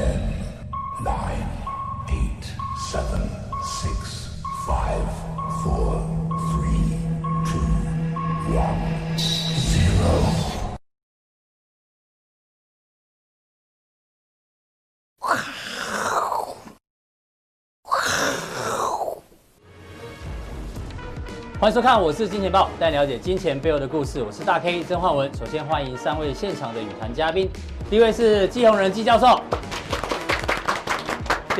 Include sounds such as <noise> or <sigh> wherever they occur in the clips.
Ten, nine, eight, seven, six, five, four, three, two, one, zero. 欢迎收看，我是金钱爆，带你了解金钱背后的故事。我是大 K 曾焕文。首先欢迎三位现场的与谈嘉宾，第一位是季宏仁季教授，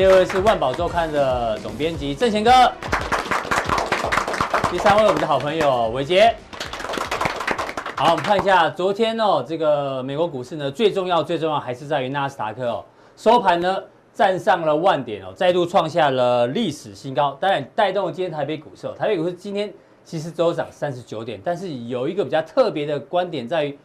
第二位是万宝周刊的总编辑郑贤哥，第三位我们的好朋友伟捷。好，我们看一下昨天哦，这个美国股市呢，最重要最重要还是在于纳斯达克哦，收盘呢站上了万点哦，再度创下了历史新高，当然带动了今天台北股市哦，台北股市今天。其实周涨三十九点，但是有一个比较特别的观点在于，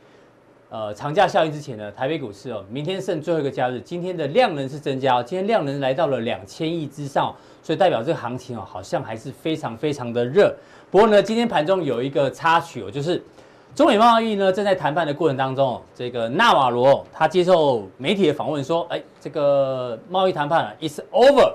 呃，长假效应之前呢，台北股市哦，明天剩最后一个假日，今天的量能是增加哦，今天量能来到了两千亿之上，所以代表这个行情哦，好像还是非常非常的热。不过呢，今天盘中有一个插曲哦，就是中美贸易呢正在谈判的过程当中，这个纳瓦罗他接受媒体的访问说，哎，这个贸易谈判啊，is over。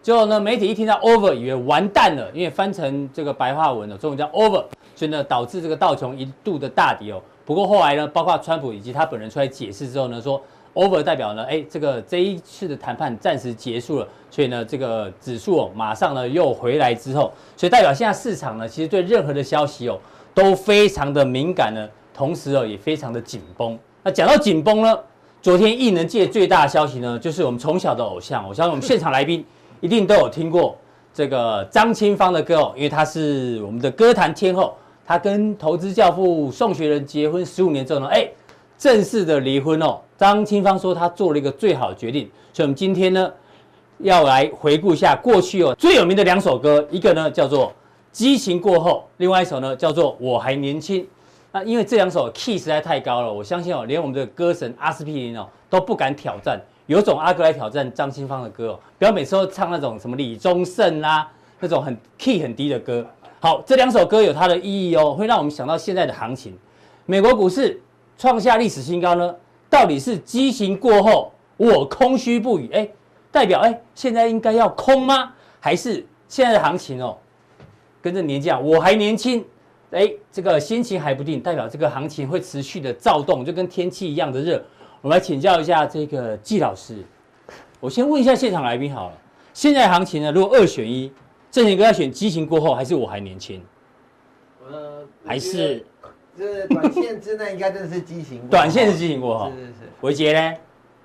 结果呢，媒体一听到 over，以为完蛋了，因为翻成这个白话文了，中文叫 over，所以呢，导致这个道琼一度的大跌哦。不过后来呢，包括川普以及他本人出来解释之后呢，说 over 代表呢，哎，这个这一次的谈判暂时结束了，所以呢，这个指数哦，马上呢又回来之后，所以代表现在市场呢，其实对任何的消息哦都非常的敏感呢，同时哦也非常的紧绷。那讲到紧绷呢，昨天艺能界最大的消息呢，就是我们从小的偶像，我相信我们现场来宾。一定都有听过这个张清芳的歌哦，因为她是我们的歌坛天后。他跟投资教父宋学仁结婚十五年之后呢，哎，正式的离婚哦。张清芳说她做了一个最好的决定，所以我们今天呢要来回顾一下过去哦最有名的两首歌，一个呢叫做《激情过后》，另外一首呢叫做《我还年轻》。那因为这两首 key 实在太高了，我相信哦，连我们的歌神阿司匹林哦都不敢挑战。有种阿哥来挑战张清芳的歌哦，不要每次都唱那种什么李宗盛啦，那种很 key 很低的歌。好，这两首歌有它的意义哦，会让我们想到现在的行情。美国股市创下历史新高呢，到底是激情过后我空虚不语？哎，代表哎现在应该要空吗？还是现在的行情哦，跟着年纪啊，我还年轻，哎，这个心情还不定，代表这个行情会持续的躁动，就跟天气一样的热。我们来请教一下这个季老师，我先问一下现场来宾好了，现在行情呢，如果二选一，正贤哥要选激情过后，还是我还年轻？呃，还是这短线之内应该真的是激情过后。短线是激情过后，是是是。伟杰呢？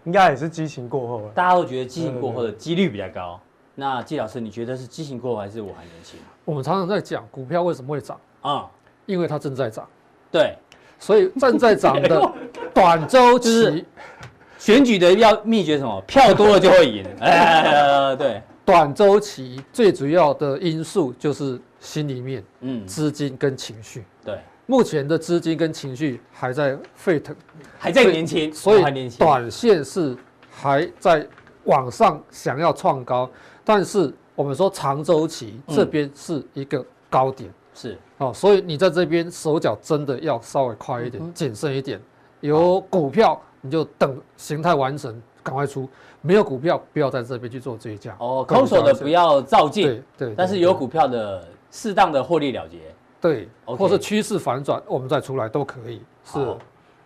应该也是激情过后。大家都觉得激情过后的几率比较高。那季老师，你觉得是激情过后还是我还年轻？我们常常在讲股票为什么会涨啊？嗯、因为它正在涨。对。所以正在涨的 <laughs> 短周期，选举的要秘诀什么？票多了就会赢。哎，对，短周期最主要的因素就是心里面，嗯，资金跟情绪。对，目前的资金跟情绪还在沸腾，还在年轻，所以短线是还在往上想要创高，但是我们说长周期这边是一个高点。是哦，所以你在这边手脚真的要稍微快一点，谨慎一点。有股票你就等形态完成，赶快出；没有股票不要在这边去做追加。哦，空手的不要照进，对对。但是有股票的适当的获利了结，对，或是趋势反转，我们再出来都可以。是。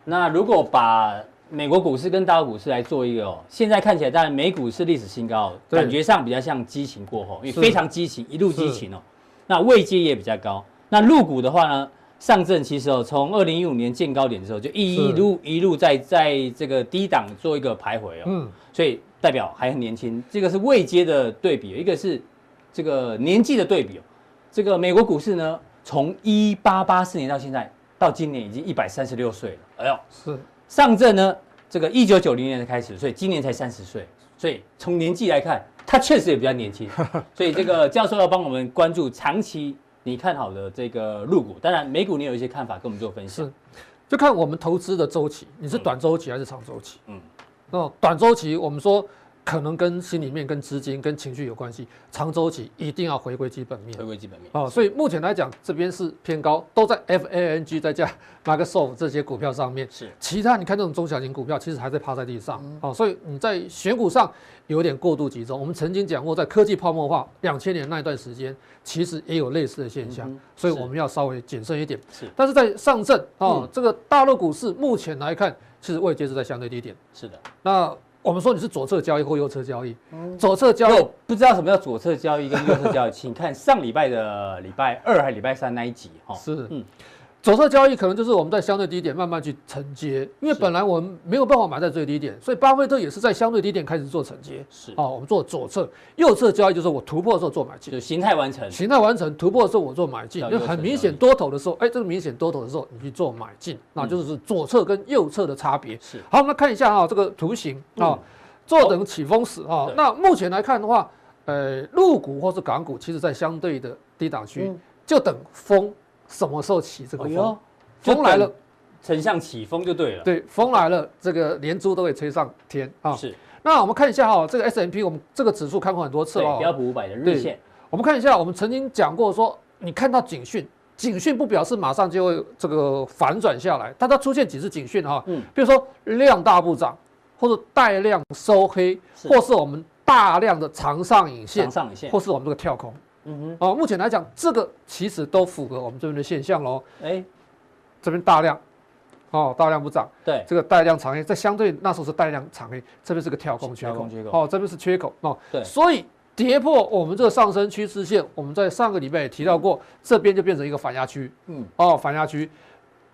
那如果把美国股市跟大陆股市来做一个哦，现在看起来当然美股是历史新高，感觉上比较像激情过后，因为非常激情，一路激情哦。那位阶也比较高。那入股的话呢，上证其实哦，从二零一五年见高点的时候，就一路一路在在这个低档做一个徘徊哦。嗯。所以代表还很年轻，这个是未接的对比，一个是这个年纪的对比哦。这个美国股市呢，从一八八四年到现在，到今年已经一百三十六岁了。哎呦，是。上证呢，这个一九九零年开始，所以今年才三十岁，所以从年纪来看。他确实也比较年轻，<laughs> 所以这个教授要帮我们关注长期你看好的这个入股。当然，美股你有一些看法，跟我们做分析。是，就看我们投资的周期，你是短周期还是长周期？嗯，那短周期我们说可能跟心里面、跟资金、跟情绪有关系，长周期一定要回归基本面。回归基本面哦，所以目前来讲，这边是偏高，都在 FANG 再加 Microsoft 这些股票上面。是，其他你看这种中小型股票，其实还在趴在地上。哦，所以你在选股上有点过度集中。我们曾经讲过，在科技泡沫化两千年那一段时间，其实也有类似的现象，所以我们要稍微谨慎一点。是，但是在上证哦，这个大陆股市目前来看，其实位阶是在相对低点。是的，那。我们说你是左侧交易或右侧交易，左侧交易不知道什么叫左侧交易跟右侧交易，<laughs> 请看上礼拜的礼拜二还是礼拜三那一集哈。是，嗯，左侧交易可能就是我们在相对低点慢慢去承接，因为本来我们没有办法买在最低点，所以巴菲特也是在相对低点开始做承接。是，哦，我们做左侧，右侧交易就是我突破的时候做买进，就形态完成，形态完成突破的时候我做买进，就很明显多头的时候，哎，这个明显多头的时候你去做买进，那就是左侧跟右侧的差别。是，好，我们来看一下哈这个图形啊。坐等起风时啊，那目前来看的话，呃，陆股或是港股，其实在相对的低档区，就等风什么时候起这个风，风来了，丞相起风就对了。对，风来了，这个连珠都会吹上天啊。是。那我们看一下哈，这个 S M P 我们这个指数看过很多次哦。标普五百的日线。我们看一下，我们曾经讲过说，你看到警讯，警讯不表示马上就会这个反转下来，但它出现几次警讯哈，嗯，比如说量大不涨。或者带量收黑，或是我们大量的长上影线，长上影线，或是我们这个跳空，嗯哼，哦，目前来讲，这个其实都符合我们这边的现象喽。哎，这边大量，哦，大量不涨，对，这个带量长黑，在相对那时候是带量长黑，这边是个跳空缺口，哦，这边是缺口，哦，对，所以跌破我们这个上升趋势线，我们在上个礼拜也提到过，这边就变成一个反压区，嗯，哦，反压区。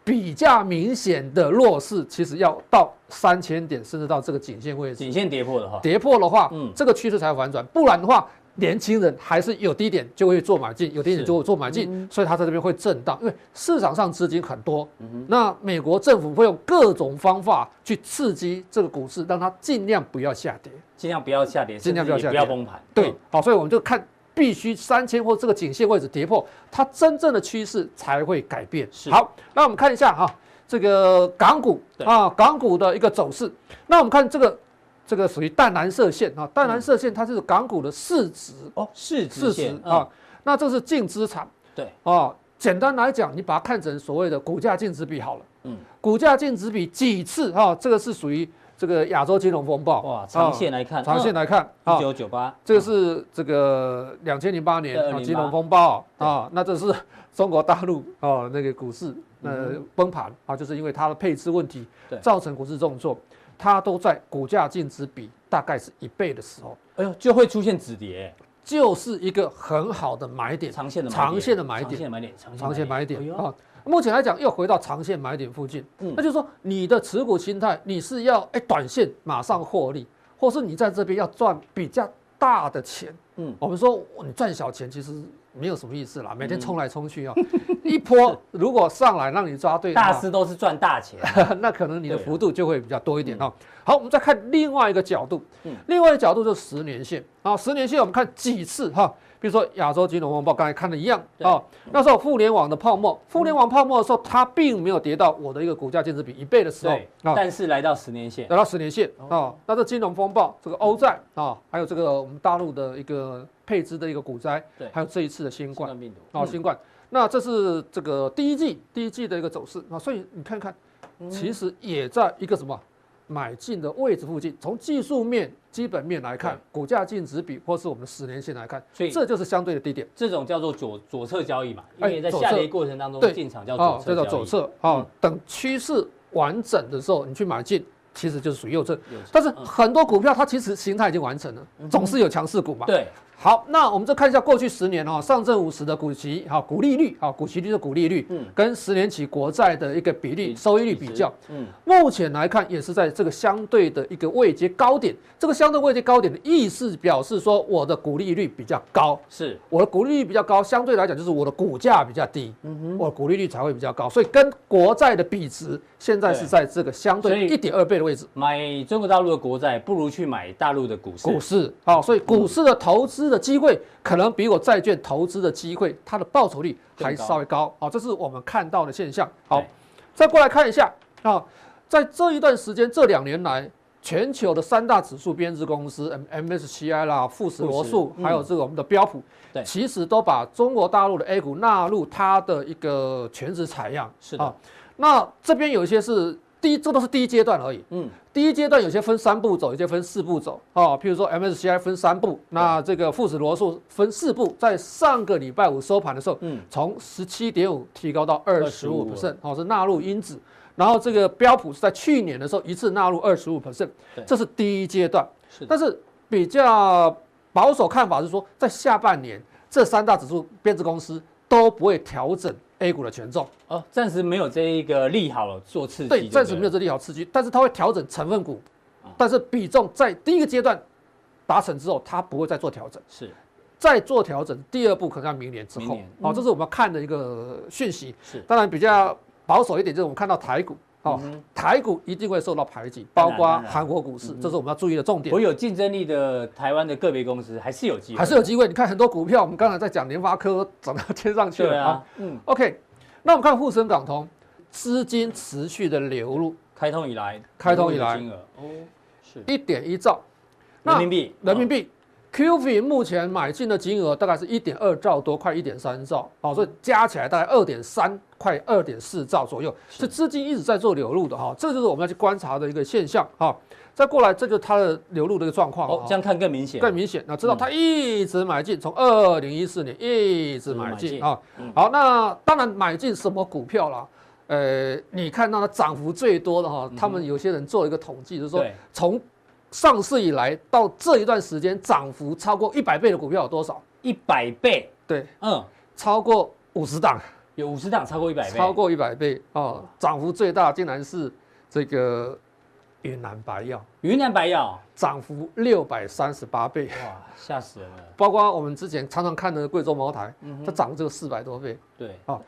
比较明显的弱势，其实要到三千点，甚至到这个颈线位置。颈线跌破的话，跌破的话，嗯，这个趋势才会反转。不然的话，年轻人还是有低点就会做买进，有低点就会做买进，所以它在这边会震荡，因为市场上资金很多。那美国政府会用各种方法去刺激这个股市，让它尽量不要下跌，尽量不要下跌，尽量不要下跌，不要崩盘。对，好，所以我们就看。必须三千或这个颈线位置跌破，它真正的趋势才会改变。是好，那我们看一下哈，这个港股啊，港股的一个走势。那我们看这个，这个属于淡蓝色线啊，淡蓝色线它是港股的市值哦，市值市值啊。那这是净资产，对。哦，简单来讲，你把它看成所谓的股价净值比好了。嗯，股价净值比几次哈，这个是属于。这个亚洲金融风暴。哇，长线来看，长线来看，一九九八，这个是这个两千零八年啊金融风暴啊，那这是中国大陆啊那个股市呃崩盘啊，就是因为它的配置问题造成股市重挫，它都在股价净值比大概是一倍的时候，哎呦就会出现止跌，就是一个很好的买点，长线的长线的买点，长线买点，长线买点。啊。目前来讲，又回到长线买点附近，嗯，那就是说你的持股心态，你是要哎短线马上获利，或是你在这边要赚比较大的钱，嗯，我们说你赚小钱其实没有什么意思啦，每天冲来冲去啊，<laughs> 一波如果上来让你抓对，大师都是赚大钱，<laughs> 那可能你的幅度就会比较多一点哦。好，我们再看另外一个角度，另外一个角度就是十年线。啊，十年线我们看几次哈。比如说亚洲金融风暴，刚才看的一样啊，那时候互联网的泡沫，互联网泡沫的时候，它并没有跌到我的一个股价净值比一倍的时候，但是来到十年线，来到十年线啊，那这金融风暴，这个欧债啊，还有这个我们大陆的一个配资的一个股灾，对，还有这一次的新冠病毒。啊，新冠，那这是这个第一季第一季的一个走势啊，所以你看看，其实也在一个什么？买进的位置附近，从技术面、基本面来看，股价净值比，或是我们的十年线来看，所以这就是相对的低点。这种叫做左左侧交易嘛，因为在下跌过程当中进场叫左侧交易。这叫左侧啊，等趋势完整的时候，你去买进，其实就是属于右侧。但是很多股票它其实形态已经完成了，总是有强势股嘛。对。好，那我们再看一下过去十年哈，上证五十的股息哈，股利率哈，股息率的股利率，嗯，跟十年期国债的一个比例收益率比较，嗯，目前来看也是在这个相对的一个位阶高点。这个相对位阶高点的意思表示说，我的股利率比较高，是。我的股利率比较高，相对来讲就是我的股价比较低，嗯哼，我的股利率才会比较高，所以跟国债的比值现在是在这个相对一点二倍的位置。买中国大陆的国债不如去买大陆的股市，股市好，所以股市的投资。的机会可能比我债券投资的机会，它的报酬率还稍微高，好，这是我们看到的现象。好，再过来看一下啊，在这一段时间，这两年来全球的三大指数编制公司 M MSCI 啦、富时罗素，还有这个我们的标普，对，其实都把中国大陆的 A 股纳入它的一个全值采样。是的，那这边有一些是。第一，这都是第一阶段而已。嗯，第一阶段有些分三步走，有些分四步走。哦，譬如说 MSCI 分三步，那这个富时罗素分四步，在上个礼拜五收盘的时候，嗯，从十七点五提高到二十五 percent，哦，是纳入因子。然后这个标普是在去年的时候一次纳入二十五 percent，这是第一阶段。是，但是比较保守看法是说，在下半年这三大指数编制公司都不会调整。A 股的权重。哦，暂时没有这一个利好做刺激，对，暂时没有这利好刺激，但是它会调整成分股，但是比重在第一个阶段达成之后，它不会再做调整，是，再做调整，第二步可能要明年之后，哦，这是我们要看的一个讯息，是，当然比较保守一点，就是我们看到台股。哦，台股一定会受到排挤，包括韩国股市，这是我们要注意的重点。我有竞争力的台湾的个别公司还是有机会，还是有机会。你看很多股票，我们刚才在讲联发科涨到天上去了啊。嗯，OK，那我们看沪深港通，资金持续的流入，开通以来，开通以来金额。哦，是。一点一兆。人民币，人民币。QF 目前买进的金额大概是一点二兆多，快一点三兆，好，所以加起来大概二点三，快二点四兆左右，是资金一直在做流入的哈，这就是我们要去观察的一个现象哈。再过来，这就是它的流入的一个状况，哦，这样看更明显，更明显。那知道它一直买进，从二零一四年一直买进啊。好，那当然买进什么股票啦？呃，你看到它涨幅最多的哈，他们有些人做了一个统计，就是说从上市以来到这一段时间，涨幅超过一百倍的股票有多少？一百倍？对，嗯，超过五十档，有五十档超过一百倍，超过一百倍哦。涨幅最大竟然是这个云南白药，云南白药涨幅六百三十八倍，哇，吓死人了！包括我们之前常常看的贵州茅台，它涨这个四百多倍，对，啊。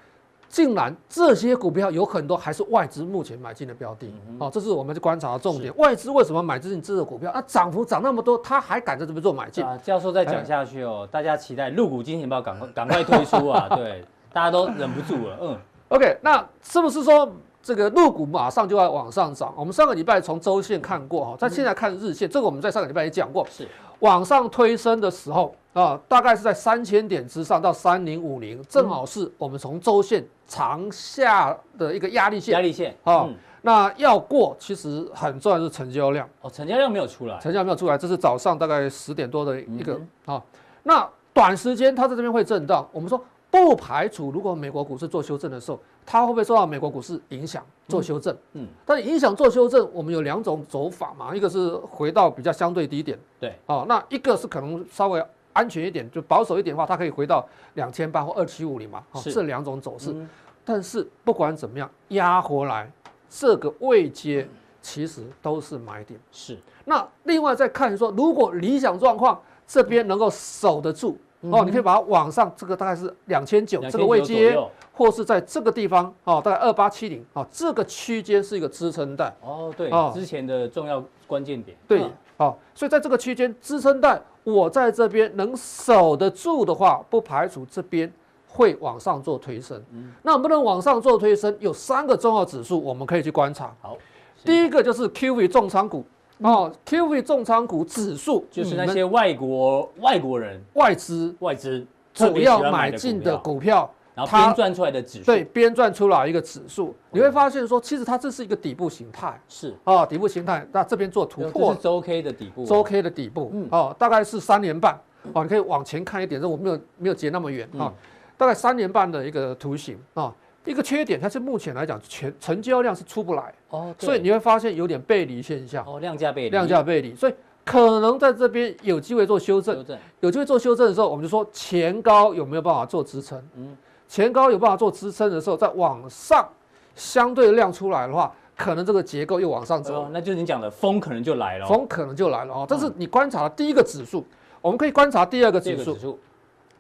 竟然这些股票有很多还是外资目前买进的标的，哦，这是我们去观察的重点。外资为什么买进这个股票？啊，涨幅涨那么多，他还敢在这边做买进？啊，教授再讲下去哦，大家期待陆股金钱豹赶快赶快推出啊！<laughs> 对，大家都忍不住了。嗯，OK，那是不是说这个陆股马上就要往上涨？我们上个礼拜从周线看过哈，在现在看日线，这个我们在上个礼拜也讲过，是往上推升的时候。啊，大概是在三千点之上到三零五零，正好是我们从周线长下的一个压力线。压力线啊，嗯、那要过其实很重要的是成交量。哦，成交量没有出来，成交量没有出来，这是早上大概十点多的一个啊、嗯。那短时间它在这边会震荡，我们说不排除如果美国股市做修正的时候，它会不会受到美国股市影响做修正？嗯，嗯但是影响做修正，我们有两种走法嘛，一个是回到比较相对低点，对，啊，那一个是可能稍微。安全一点，就保守一点的话，它可以回到两千八或二七五零嘛，是这两种走势。嗯、但是不管怎么样，压回来这个位阶其实都是买点。是。那另外再看说，如果理想状况这边能够守得住，嗯、哦，你可以把它往上，这个大概是两千九这个位阶，或是在这个地方哦，大概二八七零哦，这个区间是一个支撑带。哦，对，哦、之前的重要关键点。对。哦好，所以在这个区间支撑带，我在这边能守得住的话，不排除这边会往上做推升。嗯，那能不能往上做推升？有三个重要指数，我们可以去观察。好，第一个就是 QV 重仓股哦，QV 重仓股指数就是那些外国外国人外资外资主要买进的股票。它编撰出来的指数，对，编撰出来一个指数，你会发现说，其实它这是一个底部形态，是。啊，底部形态。那这边做突破，是周 K 的底部，周 K 的底部，嗯，哦，大概是三年半，哦，你可以往前看一点，这我没有没有截那么远。啊，大概三年半的一个图形。啊，一个缺点，它是目前来讲，全成交量是出不来。哦，所以你会发现有点背离现象，哦，量价背离，量价背离，所以可能在这边有机会做修正，有机会做修正的时候，我们就说前高有没有办法做支撑，嗯。前高有办法做支撑的时候，再往上相对量出来的话，可能这个结构又往上走，那就是你讲的风可能就来了，风可能就来了啊！这是你观察的第一个指数，我们可以观察第二个指数，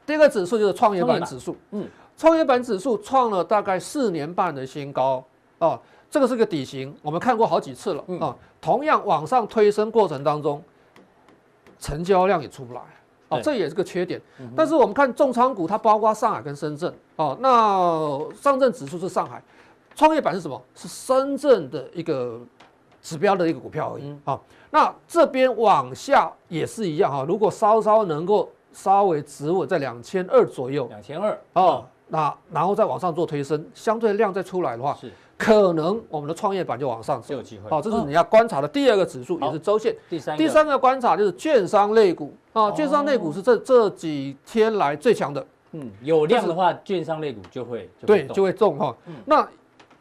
第二个指数就是创业板指数，嗯，创业板指数创了大概四年半的新高。啊，这个是个底型，我们看过好几次了。啊，同样往上推升过程当中，成交量也出不来。啊，这也是个缺点，但是我们看重仓股，它包括上海跟深圳。哦，那上证指数是上海，创业板是什么？是深圳的一个指标的一个股票而已。好，那这边往下也是一样哈，如果稍稍能够稍微止稳在两千二左右，两千二哦，那然后再往上做推升，相对量再出来的话，是可能我们的创业板就往上走，就有机会。好，这是你要观察的第二个指数，也是周线。第三第三个观察就是券商类股啊，券商类股是这这几天来最强的。嗯，有量的话，券商类股就会对就会重哈。那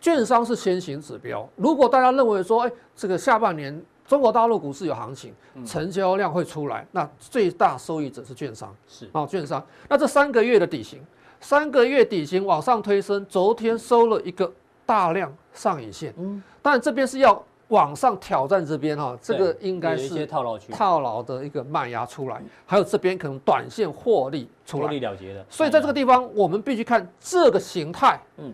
券商是先行指标，如果大家认为说，哎，这个下半年中国大陆股市有行情，成交量会出来，那最大受益者是券商，是。啊，券商。那这三个月的底型，三个月底型往上推升，昨天收了一个大量上影线，嗯，但这边是要往上挑战这边哈，这个应该是套牢区，套牢的一个卖压出来，还有这边可能短线获利出来，获利了结的。所以在这个地方，我们必须看这个形态，嗯，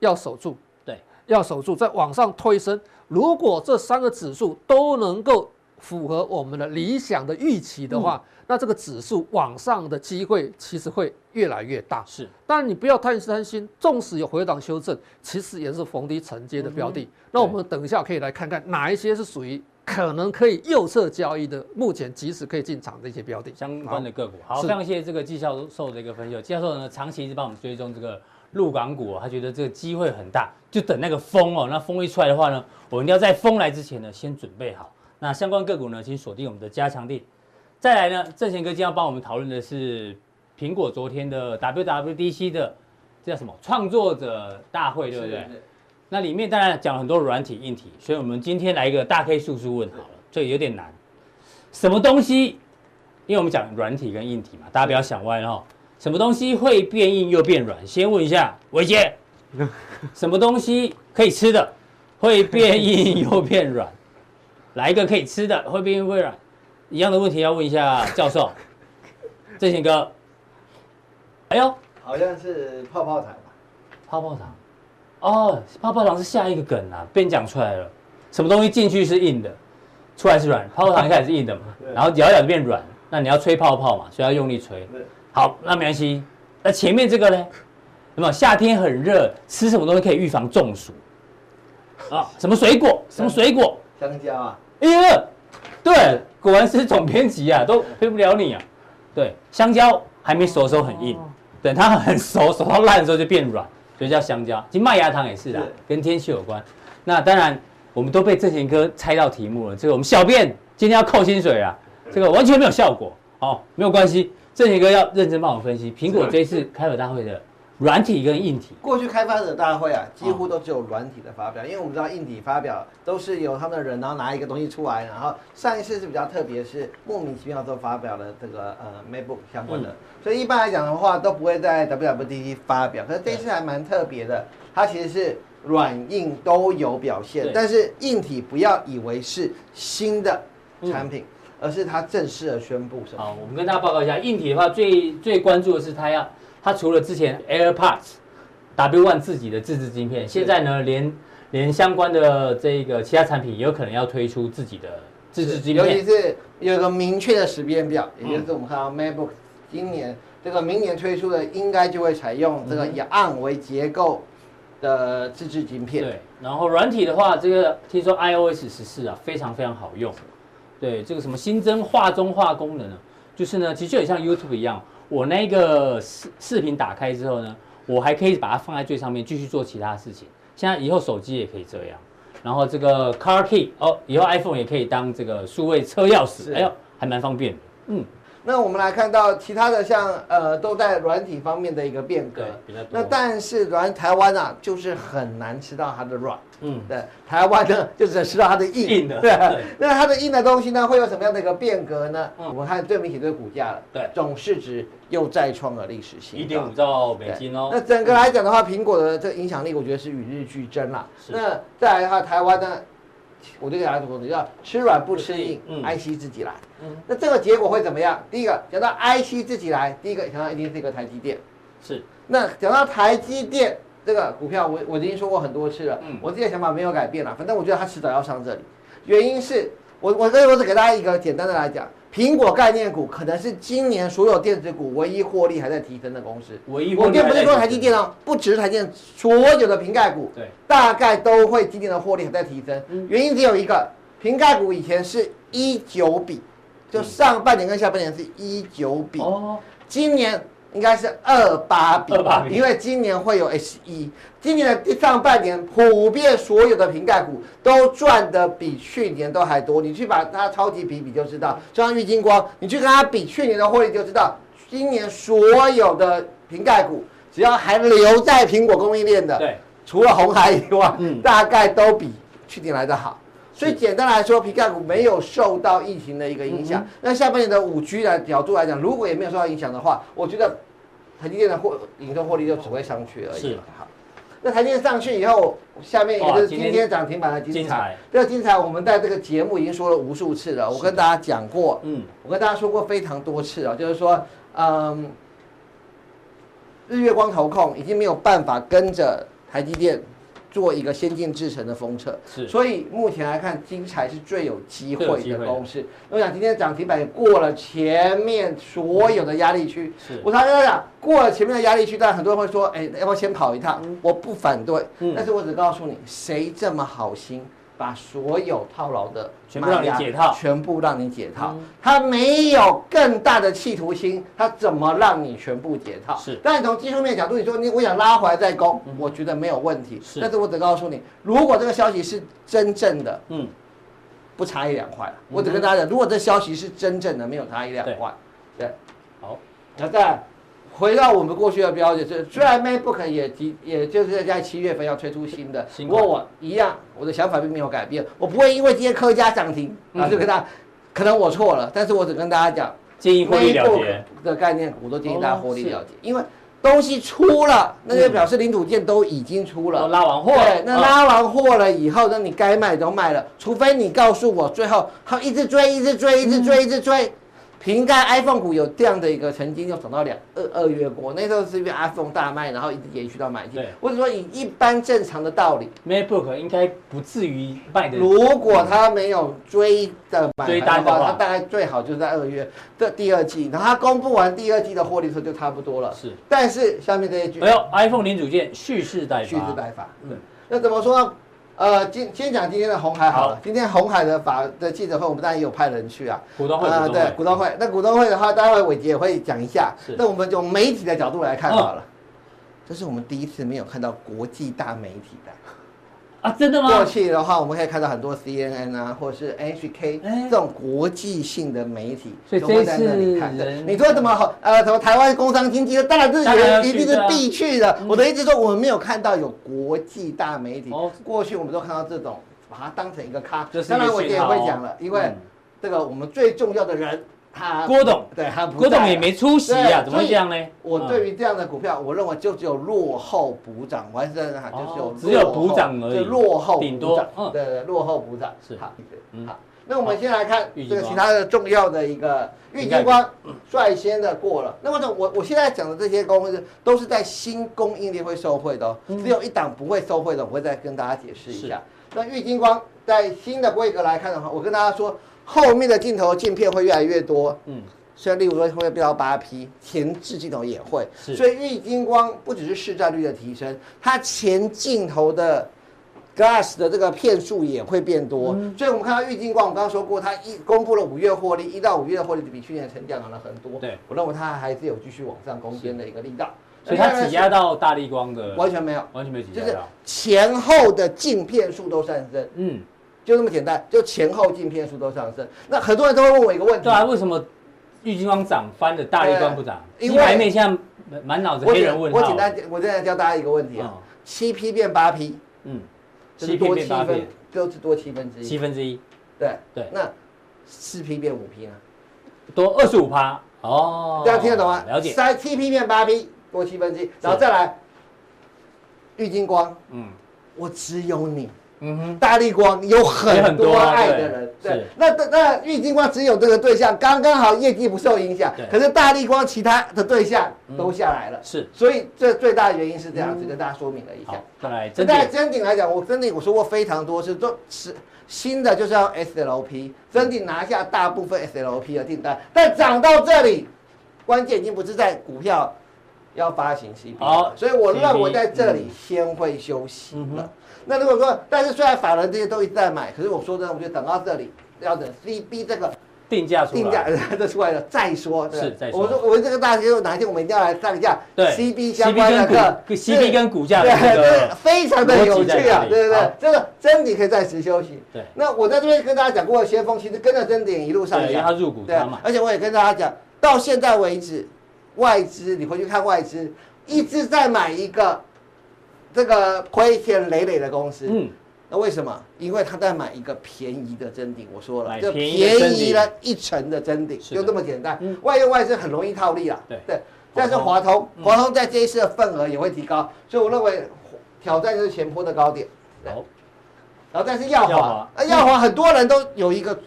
要守住。对要守住，再往上推升。如果这三个指数都能够符合我们的理想的预期的话，嗯、那这个指数往上的机会其实会越来越大。是，当然你不要太担心，纵使有回档修正，其实也是逢低承接的标的。嗯、那我们等一下可以来看看哪一些是属于可能可以右侧交易的，目前即使可以进场的一些标的相关的个股。好，好非常谢谢这个季教授的一个分析。季教授呢，长期一直帮我们追踪这个。陆港股、哦，他觉得这个机会很大，就等那个风哦。那风一出来的话呢，我们要在风来之前呢，先准备好。那相关个股呢，请锁定我们的加强錠。再来呢，正贤哥今天要帮我们讨论的是苹果昨天的 WWDC 的这叫什么创作者大会，对不对？那里面当然讲了很多软体、硬体，所以我们今天来一个大 K 叔叔问好了，这有点难。什么东西？因为我们讲软体跟硬体嘛，大家不要想歪了哈。什么东西会变硬又变软？先问一下伟杰，<laughs> 什么东西可以吃的会变硬又变软？来一个可以吃的会变硬又变软？一样的问题要问一下教授，<laughs> 正贤哥。哎呦，好像是泡泡糖吧？泡泡糖。哦，泡泡糖是下一个梗啊，被你讲出来了。什么东西进去是硬的，出来是软？泡泡糖一开始是硬的嘛，然后摇一摇就变软。那你要吹泡泡嘛，所以要用力吹。好，那没关系。那前面这个呢？有没有夏天很热，吃什么东西可以预防中暑？啊，什么水果？什么水果？香蕉啊！哎呀，对，果然是总编辑啊，都骗不了你啊。对，香蕉还没熟的时候很硬，等它很熟，熟到烂的时候就变软，所以叫香蕉。其实麦芽糖也是的，跟天气有关。那当然，我们都被正贤哥猜到题目了。这个我们小便今天要扣薪水啊，这个完全没有效果。好，没有关系。正贤哥要认真帮我分析苹果这一次开发大会的软体跟硬体。过去开发者大会啊，几乎都只有软体的发表，因为我们知道硬体发表都是由他们的人，然后拿一个东西出来，然后上一次是比较特别，是莫名其妙都发表了这个呃 MacBook 相关的，所以一般来讲的话都不会在 WWDC 发表。可是这次还蛮特别的，它其实是软硬都有表现，但是硬体不要以为是新的产品。而是它正式的宣布什么？好，我们跟大家报告一下，硬体的话最最关注的是它要，它除了之前 AirPods W One 自己的自制晶片，现在呢连连相关的这个其他产品也有可能要推出自己的自制晶片，尤其是有一个明确的时间表，也就是我们看到 MacBook 今年这个明年推出的，应该就会采用这个以 ARM 为结构的自制晶片。对，然后软体的话，这个听说 iOS 十四啊非常非常好用。对这个什么新增画中画功能啊？就是呢，其实就很像 YouTube 一样，我那个视视频打开之后呢，我还可以把它放在最上面继续做其他事情。现在以后手机也可以这样，然后这个 Car Key 哦，以后 iPhone 也可以当这个数位车钥匙，哎呦，还蛮方便的。嗯，那我们来看到其他的像呃，都在软体方面的一个变革。那但是软台湾啊，就是很难吃到它的软。嗯，对，台湾呢就只能吃到它的硬，硬的，对。那它的硬的东西呢，会有什么样的一个变革呢？嗯，我们看最明显就是股价了，对，总市值又再创了历史新高，一点五兆美金哦。那整个来讲的话，苹果的这个影响力，我觉得是与日俱增啦。是。那再来的话，台湾呢，我就给大家说，叫吃软不吃硬，嗯，IC 自己来。嗯。那这个结果会怎么样？第一个讲到 IC 自己来，第一个想到一定是一个台积电。是。那讲到台积电。这个股票我我已经说过很多次了，嗯，我自己的想法没有改变了，反正我觉得它迟早要上这里，原因是我我这我只给大家一个简单的来讲，苹果概念股可能是今年所有电子股唯一获利还在提升的公司。唯一我并不是说台积电哦，不只是台积电，所有的瓶盖股对大概都会今年的获利还在提升。原因只有一个，瓶盖股以前是一九比，就上半年跟下半年是一九比，哦，今年。应该是二八比，因为今年会有 S 一，今年的第上半年普遍所有的瓶盖股都赚的比去年都还多。你去把它超级比比就知道，就像玉金光，你去跟它比去年的获利就知道，今年所有的瓶盖股只要还留在苹果供应链的，对，除了红海以外，嗯，大概都比去年来的好。所以简单来说，苹概股没有受到疫情的一个影响。那下半年的五 G 的角度来讲，如果也没有受到影响的话，我觉得台积电的获营收获利就只会上去而已。是好，那台积电上去以后，下面也就是今天涨停板的精彩。这个精彩，我们在这个节目已经说了无数次了。我跟大家讲过，嗯，我跟大家说过非常多次了，就是说，嗯，日月光投控已经没有办法跟着台积电。做一个先进制程的封测，是，所以目前来看，金彩是最有机会的。公司。我想今天涨停板也过了前面所有的压力区，是。我常常讲过了前面的压力区，但很多人会说，哎，要不要先跑一趟？嗯、我不反对，嗯、但是我只告诉你，谁这么好心？把所有套牢的全部让你解套，全部让你解套。他没有更大的企图心，他怎么让你全部解套？是。但你从技术面角度，你说你我想拉回来再攻，我觉得没有问题。是。但是我只告诉你，如果这个消息是真正的，嗯，不差一两块。我只跟大家讲，如果这消息是真正的，没有差一两块。对。好，那再。回到我们过去的标准，是虽然 MacBook 也提也就是在七月份要推出新的，不过我一样，我的想法并没有改变，我不会因为今天科家涨停，然后就跟大家，可能我错了，但是我只跟大家讲，建议获利了结的概念，我都建议大家获利了结，因为东西出了，那就表示零组件都已经出了，拉完货，对，那拉完货了以后，那你该卖都卖了，除非你告诉我最后他一直追，一直追，一直追，一直追。苹概 iPhone 股有这样的一个曾经又涨到两二二月过，那时候是因为 iPhone 大卖，然后一直延续到买进。或者说以一般正常的道理，MacBook 应该不至于卖的。如果它没有追的买的话，它大概最好就是在二月的第二季，然后它公布完第二季的获利时候就差不多了。是，但是下面这一句，没有 iPhone 零组件蓄势待发蓄势待发。嗯，那怎么说呢？呃，今先讲今天的红海好了。好今天红海的法的记者会，我们当然也有派人去啊。股东会啊、呃，对，股东会。那股东会的话，待会伟杰也会讲一下。那我们就媒体的角度来看好了。这是我们第一次没有看到国际大媒体的。啊，真的吗？过去的话，我们可以看到很多 CNN 啊，或者是 NHK 这种国际性的媒体，所以这在那里看。你说怎么好？呃，什么台湾工商经济的，当然是一定是必去的。我的意思说，我们没有看到有国际大媒体。过去我们都看到这种，把它当成一个咖。当然我也会讲了，因为这个我们最重要的人。他郭董对，他郭董也没出席啊，怎么会这样呢？我对于这样的股票，我认为就只有落后补涨，我还是在那，就是有只有补涨而已，就落后顶多对对，落后补涨是好，好。那我们先来看这个其他的重要的一个郁金光率先的过了。那么呢，我我现在讲的这些公司都是在新供应链会受惠的哦，只有一档不会受惠的，我会再跟大家解释一下。那郁金光在新的规格来看的话，我跟大家说。后面的镜头镜片会越来越多，嗯，所以例如说会变到八 P，前置镜头也会，所以玉金光不只是市占率的提升，它前镜头的 glass 的这个片数也会变多，嗯、所以我们看到玉金光，我刚刚说过，它一公布了五月获利，一到五月的获利比去年成长了很多，对，我认为它还是有继续往上攻坚的一个力道，所以它挤压到大力光的完全没有，完全没挤压到，就是前后的镜片数都上升，嗯。就这么简单，就前后镜片数都上升。那很多人都会问我一个问题：对啊，为什么玉金光涨翻的，大力光不涨？因为台面现在满脑子黑人问号。我简单，我现在教大家一个问题啊：七 P 变八 P，嗯，七 P 变八 P，就是多七分之一。七分之一，对对。那四 P 变五 P 呢？多二十五趴。哦，大家听得懂吗？了解。三七 P 变八 P，多七分之一，然后再来玉金光，嗯，我只有你。嗯哼，大力光有很多爱的人，对，那那那玉金光只有这个对象，刚刚好业绩不受影响，可是大力光其他的对象都下来了，是，所以这最大的原因是这样子，跟大家说明了一下。再来，在臻鼎来讲，我臻鼎我说过非常多次，都是新的就是要 SLP，真顶拿下大部分 SLP 的订单，但涨到这里，关键已经不是在股票要发行 CP，好，所以我认为在这里先会休息了。那如果说，但是虽然法人这些都一直在买，可是我说真的，我觉得等到这里，要等 CB 这个定价定价这出来了再说。是再说。我说我们这个大家说哪一天我们一定要来上一下 CB 相关的课 CB 跟股价对对，非常的有趣啊，对对对，这个真理可以暂时休息。对。那我在这边跟大家讲过，先锋其实跟着真理一路上涨，他入股，对，而且我也跟大家讲，到现在为止，外资你回去看外资一直在买一个这个亏钱累累的公司。嗯。那为什么？因为他在买一个便宜的真顶，我说了，就便宜了一成的真顶，就这么简单。外用外资很容易套利啊。对对。但是华通，华通在这一次的份额也会提高，所以我认为挑战就是前坡的高点。好。然后但是耀华，啊耀华很多人都有一个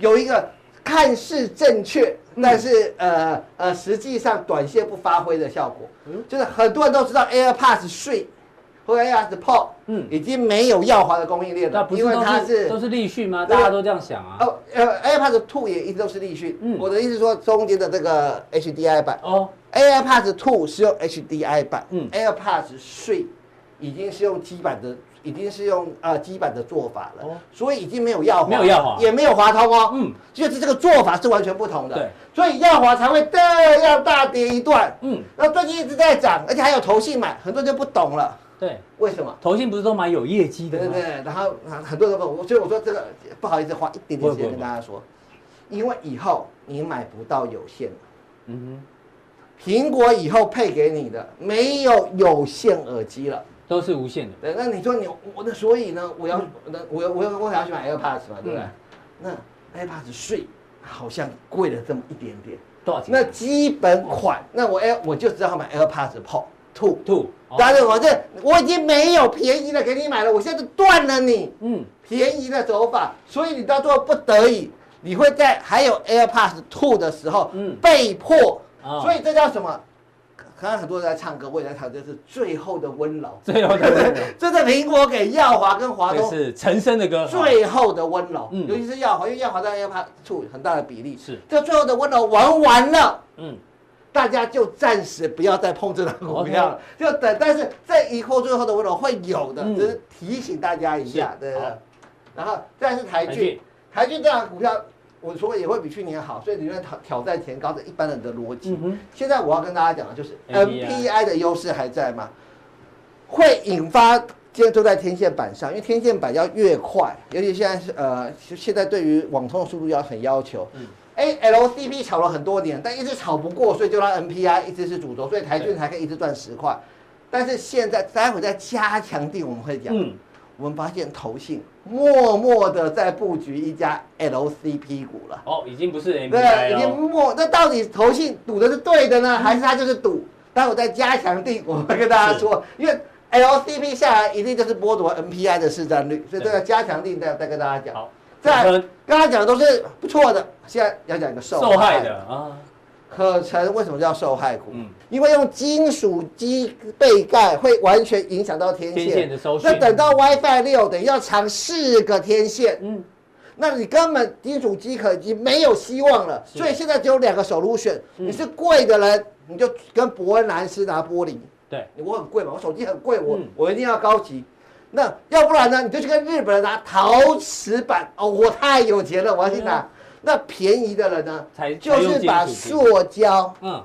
有一个看似正确，但是呃呃实际上短线不发挥的效果。嗯。就是很多人都知道 AirPods 税。或者 AirPods Pro，嗯，已经没有耀华的供应链了，因为它是都是立讯吗？大家都这样想啊。哦，呃，AirPods Two 也一直都是立讯。嗯，我的意思说，中间的这个 HDI 版哦，AirPods Two 是用 HDI 版，嗯，AirPods Three 已经是用基板的，已经是用呃基板的做法了，所以已经没有耀华，没有耀华，也没有华通哦，嗯，就是这个做法是完全不同的，对，所以耀华才会这样大跌一段，嗯，那最近一直在涨，而且还有投信买，很多人就不懂了。对，为什么？投信不是都买有业绩的？对对对，然后很多人问我，所以我说这个不好意思，花一点点时间跟大家说，因为以后你买不到有线的。嗯哼，苹果以后配给你的没有有线耳机了，都是无线的。对，那你说你我那所以呢，我要那我要我要我想要去买 AirPods 嘛，对不对？那 AirPods 税好像贵了这么一点点，多少钱？那基本款，那我 Air 我就只好买 AirPods Pro。Two Two，但是我这我已经没有便宜的给你买了，我现在断了你，嗯，便宜的手法，所以你到最后不得已，你会在还有 AirPods Two 的时候，嗯，被迫，所以这叫什么？刚刚很多人在唱歌，我也在唱，这是最后的温柔，最后的温柔，<laughs> 这是苹果给耀华跟华东是陈升的歌，最后的温柔，嗯，尤其是耀华，因为耀华在 AirPods Two 很大的比例。是，这最后的温柔玩完了，嗯。大家就暂时不要再碰这档股票了，就等。但是这一波最后的温柔会有的，只是提醒大家一下，对不对？然后再是台剧，台剧这档股票，我说也会比去年好，所以你们挑挑战前高的一般人的逻辑。现在我要跟大家讲的就是 NPI 的优势还在吗？会引发今天都在天线板上，因为天线板要越快，尤其现在是呃，现在对于网通的速度要很要求。哎，LCP 炒了很多年，但一直炒不过，所以就让 NPI 一直是主轴，所以台军才可以一直赚十块。但是现在待会再加强定，我们会讲，嗯，我们发现投信默默的在布局一家 LCP 股了。哦，已经不是 NPI 了。已经默，那到底投信赌的是对的呢，还是他就是赌？待会再加强定，我会跟大家说，因为 LCP 下来一定就是剥夺 NPI 的市占率，所以这个加强定再再跟大家讲。好。在刚才讲的都是不错的，现在要讲一个受害的啊。可成为什么叫受害股？嗯，因为用金属机背盖会完全影响到天线。天线的收讯。那等到 WiFi 六，等于要长四个天线。嗯，那你根本金属机壳已经没有希望了。所以现在只有两个 solution。你是贵的人，你就跟伯恩兰斯拿玻璃。对，我很贵嘛，我手机很贵，我我一定要高级。那要不然呢？你就去跟日本人拿陶瓷板哦，我太有钱了，我要去拿。那便宜的人呢？就是把塑胶嗯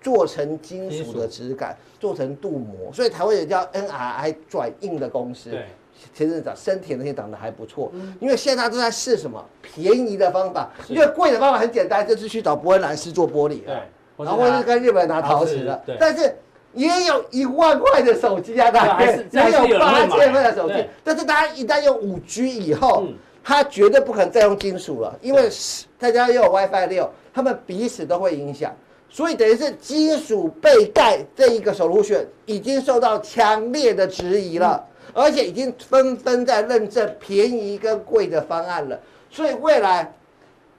做成金属的质感，做成镀膜，所以台湾有叫 NRI 转印的公司。对，前阵子涨生田那些涨得还不错。因为现在都在试什么便宜的方法，因为贵的方法很简单，就是去找伯恩兰斯做玻璃。对，然后是跟日本人拿陶瓷的。但是。也有一万块的手机啊，大概也有八千块的手机，但是大家一旦用五 G 以后，它绝对不可能再用金属了，因为大家又有 WiFi 六，他们彼此都会影响，所以等于是金属背盖这一个 solution 已经受到强烈的质疑了。而且已经纷纷在认证便宜跟贵的方案了，所以未来。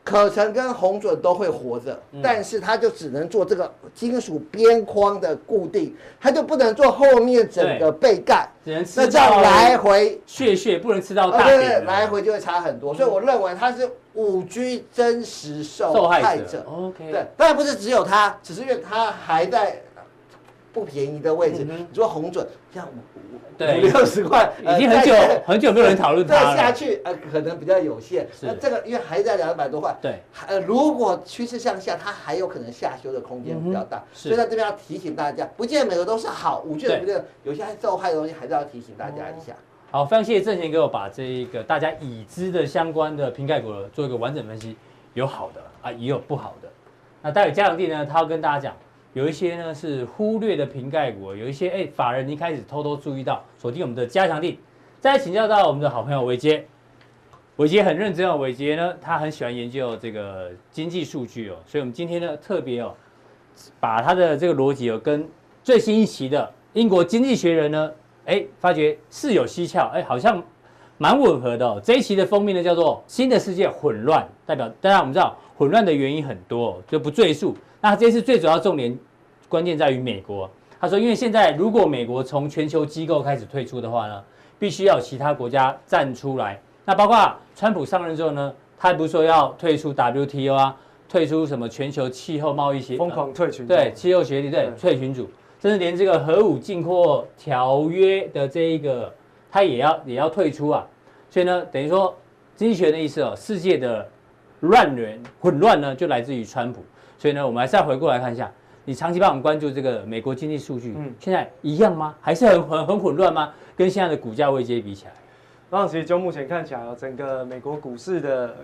可成跟红准都会活着，嗯、但是它就只能做这个金属边框的固定，它就不能做后面整个背盖，只能吃那这样来回血血不能吃到大、哦、对，对，对，来回就会差很多。嗯、所以我认为它是五 G 真实受害者。害者。OK，对，当然不是只有它，只是因为它还在不便宜的位置。嗯、你说红准像对，五六十块，已经很久、呃、<laughs> 很久没有人讨论它了。再下去，呃，可能比较有限。那是这个因为还在两百多块，对，呃，如果趋势向下，它还有可能下修的空间比较大。嗯、所以在这边要提醒大家，不见得每个都是好，五 G 的不见得有些受害的东西，还是要提醒大家一下。好，非常谢谢郑贤给我把这一个大家已知的相关的瓶盖股做一个完整分析，有好的啊，也有不好的。那待会嘉良弟呢，他要跟大家讲。有一些呢是忽略的瓶盖股，有一些哎法人一开始偷偷注意到，锁定我们的加强力。再请教到我们的好朋友伟杰，伟杰很认真哦，伟杰呢他很喜欢研究这个经济数据哦，所以我们今天呢特别哦，把他的这个逻辑哦跟最新一期的英国经济学人呢，哎发觉事有蹊跷，哎好像蛮吻合的哦。这一期的封面呢叫做新的世界混乱，代表当然我们知道混乱的原因很多哦，就不赘述。那这次最主要重点，关键在于美国。他说，因为现在如果美国从全球机构开始退出的话呢，必须要有其他国家站出来。那包括川普上任之后呢，他还不是说要退出 WTO 啊，退出什么全球气候贸易协，疯狂退群，对气候协议，对退群组，甚至连这个核武进货条约的这一个，他也要也要退出啊。所以呢，等于说经济学的意思哦，世界的乱源混乱呢，就来自于川普。所以呢，我们还是要回过来看一下，你长期帮我们关注这个美国经济数据，嗯，现在一样吗？还是很很很混乱吗？跟现在的股价位阶比起来，那其实就目前看起来，整个美国股市的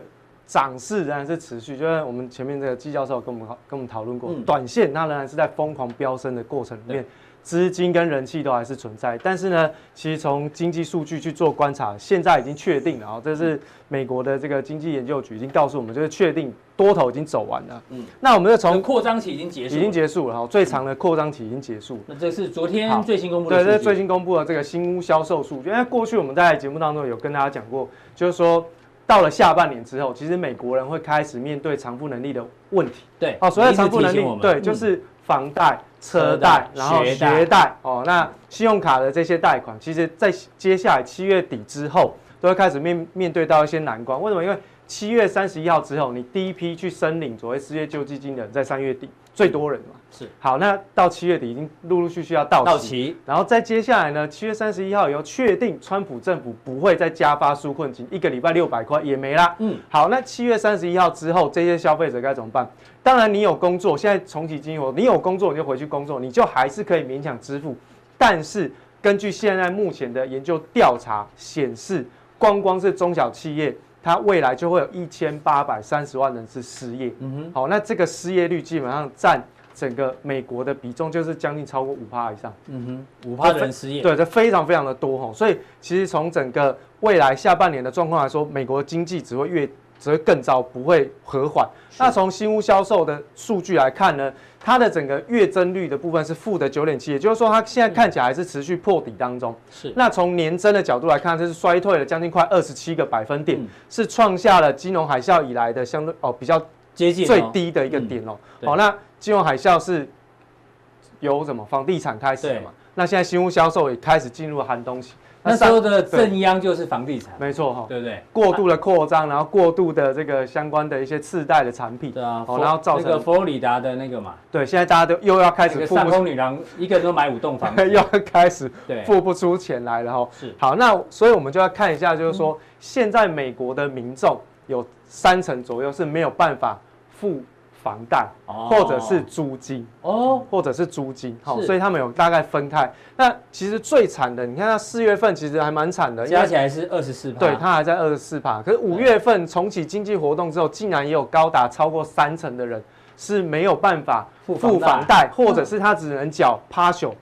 涨势仍然是持续。就像我们前面这个季教授跟我们跟我们讨论过，嗯、短线它仍然是在疯狂飙升的过程里面。资金跟人气都还是存在，但是呢，其实从经济数据去做观察，现在已经确定了啊，这是美国的这个经济研究局已经告诉我们，就是确定多头已经走完了。嗯，那我们就从扩张期已经结束，已经结束了哈，最长的扩张期已经结束。那这是昨天最新公布的，对，这是最新公布的这个新屋销售数据。因为过去我们在节目当中有跟大家讲过，就是说到了下半年之后，其实美国人会开始面对偿付能力的问题。对，哦，所谓偿付能力，对，就是房贷。车贷，然后学贷，哦，那信用卡的这些贷款，其实，在接下来七月底之后，都会开始面面对到一些难关。为什么？因为七月三十一号之后，你第一批去申领所谓失业救济金的人，在三月底最多人嘛。是。好，那到七月底已经陆陆续续要到期，到期，然后再接下来呢，七月三十一号以后确定，川普政府不会再加发纾困金，一个礼拜六百块也没啦。嗯。好，那七月三十一号之后，这些消费者该怎么办？当然，你有工作，现在重启经济活，你有工作你就回去工作，你就还是可以勉强支付。但是，根据现在目前的研究调查显示，光光是中小企业，它未来就会有一千八百三十万人是失业。嗯哼，好，那这个失业率基本上占整个美国的比重就是将近超过五趴以上。嗯哼，五趴人失业，对，这非常非常的多哈。所以，其实从整个未来下半年的状况来说，美国经济只会越。只会更糟，不会和缓。那从新屋销售的数据来看呢，它的整个月增率的部分是负的九点七，也就是说它现在看起来还是持续破底当中。是。那从年增的角度来看，这是衰退了将近快二十七个百分点，嗯、是创下了金融海啸以来的相对哦比较接近最低的一个点哦。好、嗯哦，那金融海啸是由什么房地产开始的嘛？那现在新屋销售也开始进入寒冬期。那时候的正央就是房地产，没错哈，对不对？过度的扩张，然后过度的这个相关的一些次贷的产品，对啊，然后造成那个佛罗里达的那个嘛，对，现在大家都又要开始上空女郎一个人都买五栋房子，<laughs> 又要开始付不出钱来了哈。是，好，那所以我们就要看一下，就是说现在美国的民众有三成左右是没有办法付。房贷，或者是租金哦，或者是租金，好，所以他们有大概分开。那其实最惨的，你看它四月份其实还蛮惨的，加起来是二十四趴，对，它还在二十四趴。可是五月份重启经济活动之后，竟然也有高达超过三成的人是没有办法付房贷，或者是他只能缴 partial，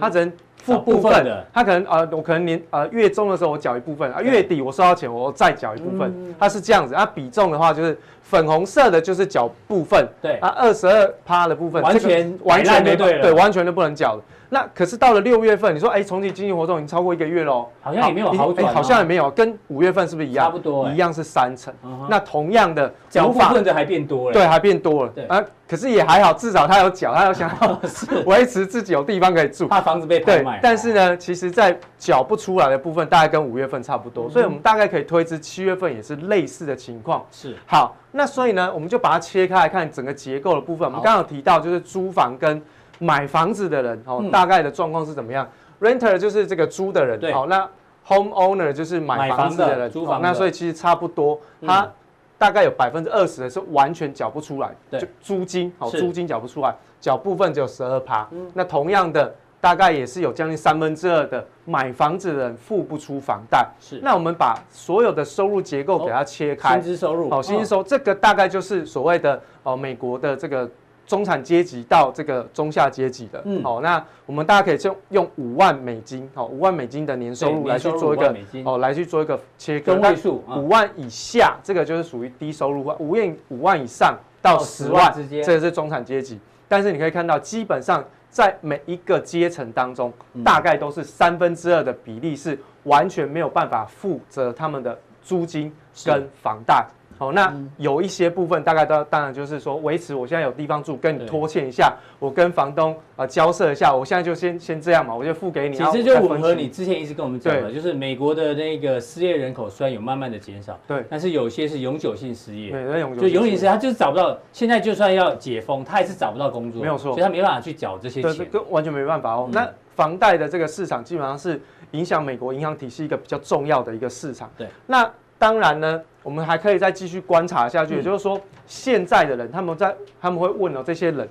他只能付部分的，他可能呃，我可能年呃月中的时候我缴一部分啊，月底我收到钱我再缴一部分，它是这样子。它比重的话就是。粉红色的就是缴部分，对啊，二十二趴的部分完全完全没对，对，完全都不能缴的。那可是到了六月份，你说哎，重启经济活动已经超过一个月喽，好像也没有好转，好像也没有，跟五月份是不是一样？差不多，一样是三成。那同样的，缴部分的还变多了，对，还变多了。对啊，可是也还好，至少他有脚，他有想要 <laughs> 维持自己有地方可以住，怕房子被拍卖。但是呢，其实在缴不出来的部分，大概跟五月份差不多，所以我们大概可以推知七月份也是类似的情况。是。好，那所以呢，我们就把它切开来看整个结构的部分。我们刚刚有提到，就是租房跟买房子的人哦，大概的状况是怎么样？Renter 就是这个租的人，好，那 Homeowner 就是买房子的人，租房。那所以其实差不多，他大概有百分之二十的是完全缴不出来，就租金，好，租金缴不出来，缴部分只有十二趴。那同样的，大概也是有将近三分之二的买房子的人付不出房贷。是。那我们把所有的收入结构给它切开，薪资收入，好，薪资收入这个大概就是所谓的哦，美国的这个。中产阶级到这个中下阶级的，嗯，好，那我们大家可以就用五万美金，好，五万美金的年收入来去做一个，哦，来去做一个切割。位数，五万以下，这个就是属于低收入户；五万五万以上到十万之间，这个是中产阶级。但是你可以看到，基本上在每一个阶层当中，大概都是三分之二的比例是完全没有办法负责他们的租金跟房贷。好，那有一些部分大概都当然就是说维持我现在有地方住，跟你拖欠一下，我跟房东呃交涉一下，我现在就先先这样嘛，我就付给你。其实就吻合你。之前一直跟我们讲的，就是美国的那个失业人口虽然有慢慢的减少，对，但是有些是永久性失业，对，永久就永久性，他就是找不到，现在就算要解封，他也是找不到工作，没有错，所以他没办法去缴这些钱，对，完全没办法哦。那房贷的这个市场基本上是影响美国银行体系一个比较重要的一个市场，对，那。当然呢，我们还可以再继续观察下去。也就是说，现在的人他们在他们会问哦，这些人，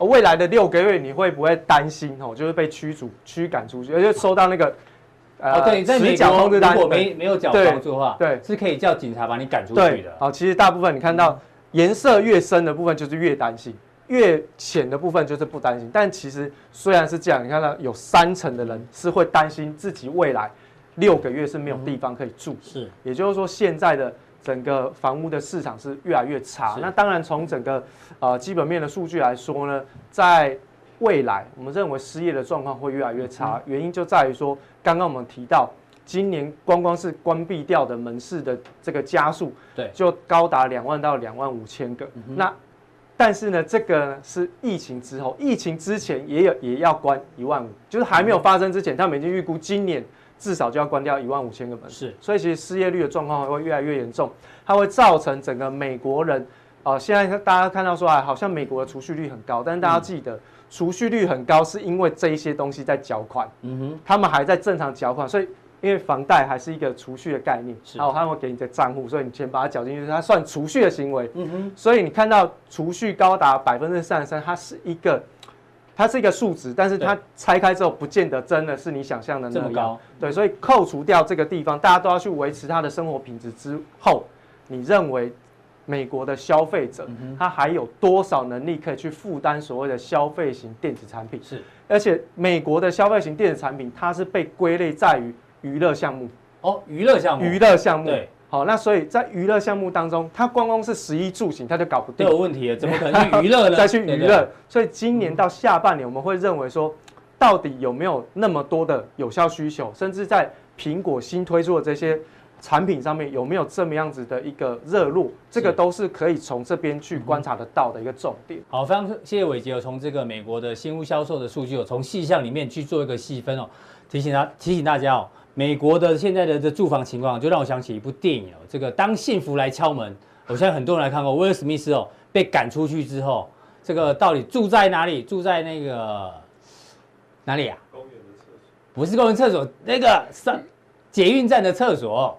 未来的六个月你会不会担心哦，就是被驱逐、驱赶出去，而且收到那个呃，对，在美国如果没没有缴房租的话，对，是可以叫警察把你赶出去的。好，其实大部分你看到颜色越深的部分就是越担心，越浅的部分就是不担心。但其实虽然是这样，你看到有三成的人是会担心自己未来。六个月是没有地方可以住，是，也就是说现在的整个房屋的市场是越来越差。那当然从整个呃基本面的数据来说呢，在未来我们认为失业的状况会越来越差，原因就在于说刚刚我们提到今年光光是关闭掉的门市的这个加速，对，就高达两万到两万五千个。那但是呢，这个是疫情之后，疫情之前也有也要关一万五，就是还没有发生之前，他们已经预估今年。至少就要关掉一万五千个门。市，是，所以其实失业率的状况会越来越严重，它会造成整个美国人，啊、呃，现在大家看到说啊，好像美国的储蓄率很高，但是大家记得，储蓄率很高是因为这一些东西在缴款，嗯哼，他们还在正常缴款，所以因为房贷还是一个储蓄的概念，是，然后他会给你的账户，所以你钱把它缴进去，它算储蓄的行为，嗯哼，所以你看到储蓄高达百分之三十三，它是一个。它是一个数值，但是它拆开之后，不见得真的是你想象的那么高。对，所以扣除掉这个地方，大家都要去维持他的生活品质之后，你认为美国的消费者他还有多少能力可以去负担所谓的消费型电子产品？是，而且美国的消费型电子产品，它是被归类在于娱乐项目。哦，娱乐项目，娱乐项目。对。好，那所以在娱乐项目当中，它光光是食衣住行，它就搞不定，有问题了，怎么可能去娱乐呢？<laughs> 再去娱乐，所以今年到下半年，我们会认为说，到底有没有那么多的有效需求，甚至在苹果新推出的这些产品上面，有没有这么样子的一个热络？这个都是可以从这边去观察得到的一个重点。好，非常谢谢伟杰，有从这个美国的新屋销售的数据，有从细项里面去做一个细分哦，提醒他提醒大家哦。美国的现在的这住房情况，就让我想起一部电影哦，这个当幸福来敲门，我相信很多人来看过。威尔史密斯哦被赶出去之后，这个到底住在哪里？住在那个哪里啊？公园的厕所？不是公园厕所，那个上捷运站的厕所。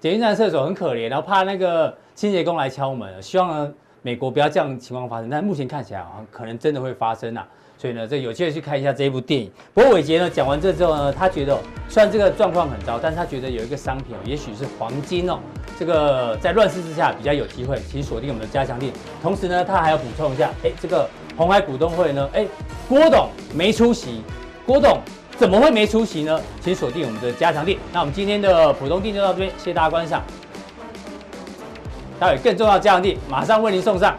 捷运站的厕所很可怜，然后怕那个清洁工来敲门。希望呢，美国不要这样情况发生，但目前看起来好像可能真的会发生啊。所以呢，这有机会去看一下这一部电影。不过伟杰呢讲完这之后呢，他觉得虽然这个状况很糟，但是他觉得有一个商品哦，也许是黄金哦，这个在乱世之下比较有机会，请锁定我们的加强錠。同时呢，他还要补充一下，哎，这个红海股东会呢，哎，郭董没出席，郭董怎么会没出席呢？请锁定我们的加强錠。那我们今天的普通錠就到这边，谢谢大家观赏。待会更重要的加强錠马上为您送上。